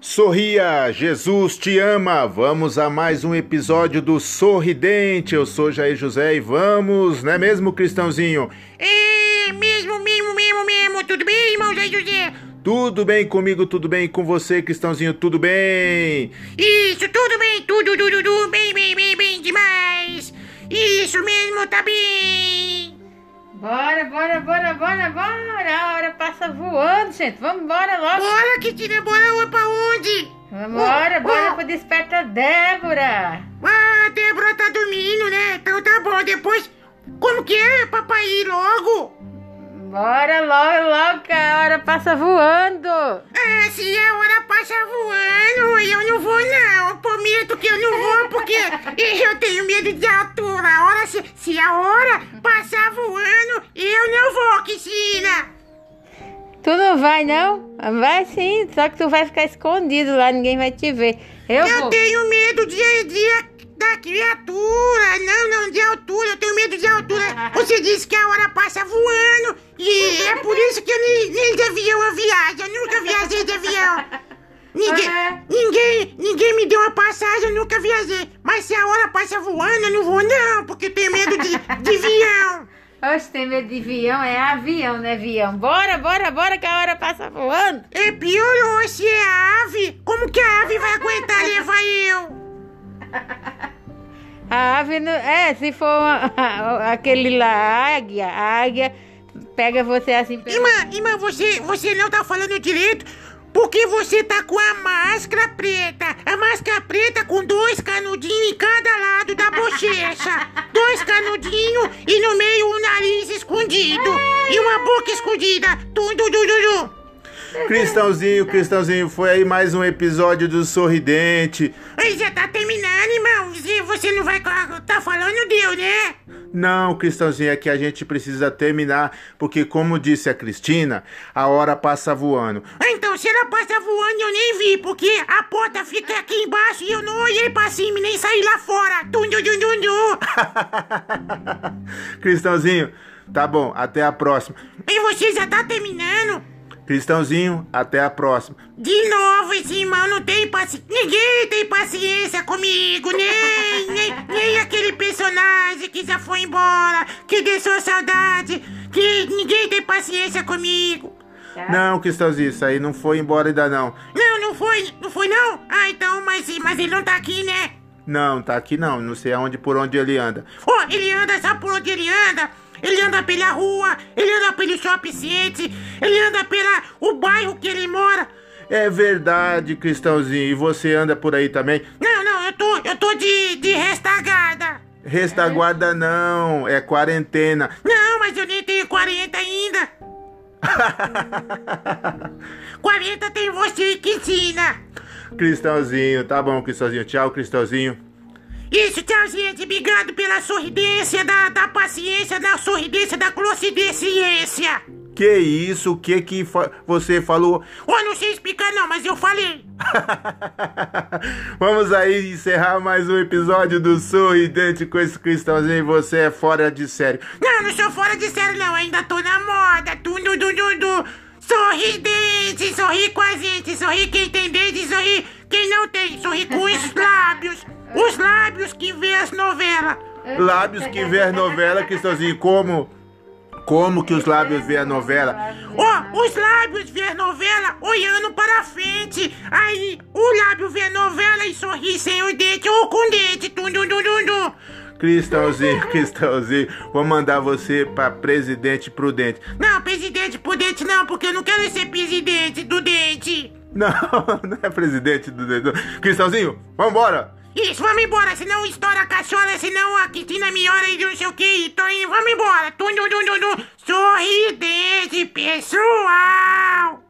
Sorria, Jesus te ama. Vamos a mais um episódio do Sorridente. Eu sou Jair José e vamos, não é mesmo, Cristãozinho? É, mesmo, mesmo, mesmo, mesmo. Tudo bem, irmão Jair José? Tudo bem comigo, tudo bem com você, Cristãozinho, tudo bem? Isso, tudo bem, tudo, tudo, tudo bem, bem, bem, bem demais. Isso mesmo, tá bem. Bora, bora, bora, bora, bora! A hora passa voando, gente. Vamos embora logo. Bora, Cristina, bora pra onde? Vambora, bora pro Desperta Débora. Ah, a Débora tá dormindo, né? Então tá bom, depois... Como que é, papai, ir logo? Bora logo, logo, que a hora passa voando. Ah, se a hora passa voando, eu não vou não. Eu prometo que eu não vou porque eu tenho medo de altura. A hora, se, se a hora passar voando, eu não vou, Cristina. Tu não vai, não? Vai sim, só que tu vai ficar escondido lá, ninguém vai te ver. Eu, Eu vou. tenho medo de, de da criatura. Não, não, de altura. Eu tenho medo de altura. Você disse que a hora passa voando. E é por isso que eu nem, nem de avião eu viajo. Eu nunca viajei de avião. Ninguém, É. ninguém, ninguém me deu uma passagem, eu nunca viajei. Mas se a hora passa voando, eu não vou não, porque eu tenho medo. Oxe, tem medo de avião? É avião, né, avião? Bora, bora, bora, que a hora passa voando. É piorou se é ave. Como que a ave vai aguentar levar eu? A ave, não... é, se for aquele lá, a águia, a águia pega você assim pelo... Irmã, irmã, você, você não tá falando direito porque você tá com a máscara preta. A máscara preta com dois canudinhos em cada lado da bochecha. Dois canudinhos e no meio escondida. Cristãozinho, Cristãozinho, foi aí mais um episódio do Sorridente. Aí já tá terminando, irmão. Você não vai... Tá falando deu, né? Não, Cristãozinho, é que a gente precisa terminar, porque como disse a Cristina, a hora passa voando. Então, se ela passa voando, eu nem vi, porque a porta fica aqui embaixo e eu não olhei pra cima e nem saí lá fora. Tum, tum, tum. Cristãozinho, tá bom, até a próxima. E você já tá terminando? Cristãozinho, até a próxima. De novo, esse irmão não tem paciência. Ninguém tem paciência comigo, nem, nem, nem aquele personagem que já foi embora, que deixou saudade, que ninguém tem paciência comigo. Não, Cristãozinho, isso aí não foi embora ainda não. Não, não foi, não foi não? Ah, então, mas, mas ele não tá aqui, né? Não, tá aqui não, não sei aonde por onde ele anda. Oh, ele anda, sabe por onde ele anda? Ele anda pela rua, ele anda pelo shopping center, ele anda pela o bairro que ele mora. É verdade, Cristãozinho, e você anda por aí também? Não, não, eu tô, eu tô de, de restagada. Restaguarda não, é quarentena. Não, mas eu nem tenho 40 ainda. 40 tem você que ensina. Cristãozinho, tá bom, Cristãozinho. Tchau, Cristãozinho. Isso, tchau, gente. Obrigado pela sorridência, da, da paciência, da sorridência, da clocidência. Que isso? O que que fa- você falou? Oh, não sei explicar não, mas eu falei. Vamos aí encerrar mais um episódio do Sorridente com esse Cristãozinho. Você é fora de sério. Não, não sou fora de sério não, ainda tô na moda. Du, du, du. Sorridente, sorri com a gente, sorri quem tem dente, sorri quem não tem, sorri com os lábios. Os lábios que vê as novelas. Lábios que vê a novela, Cristãozinho. Como? Como que os lábios vê a novela? Ó, os lábios vê a novela olhando para frente. Aí, o lábio vê a novela e sorri sem o dente ou com dente. Cristãozinho, Cristãozinho. Vou mandar você pra presidente prudente. Não, presidente por dente não, porque eu não quero ser presidente do dente. Não, não é presidente do dedo. Cristãozinho, vambora! Isso, vamos embora, senão estoura a cachola, senão a Cristina me olha e não sei o que. Então, vamos embora. Tum, dum, dum, dum, dum. Sorridente, pessoal.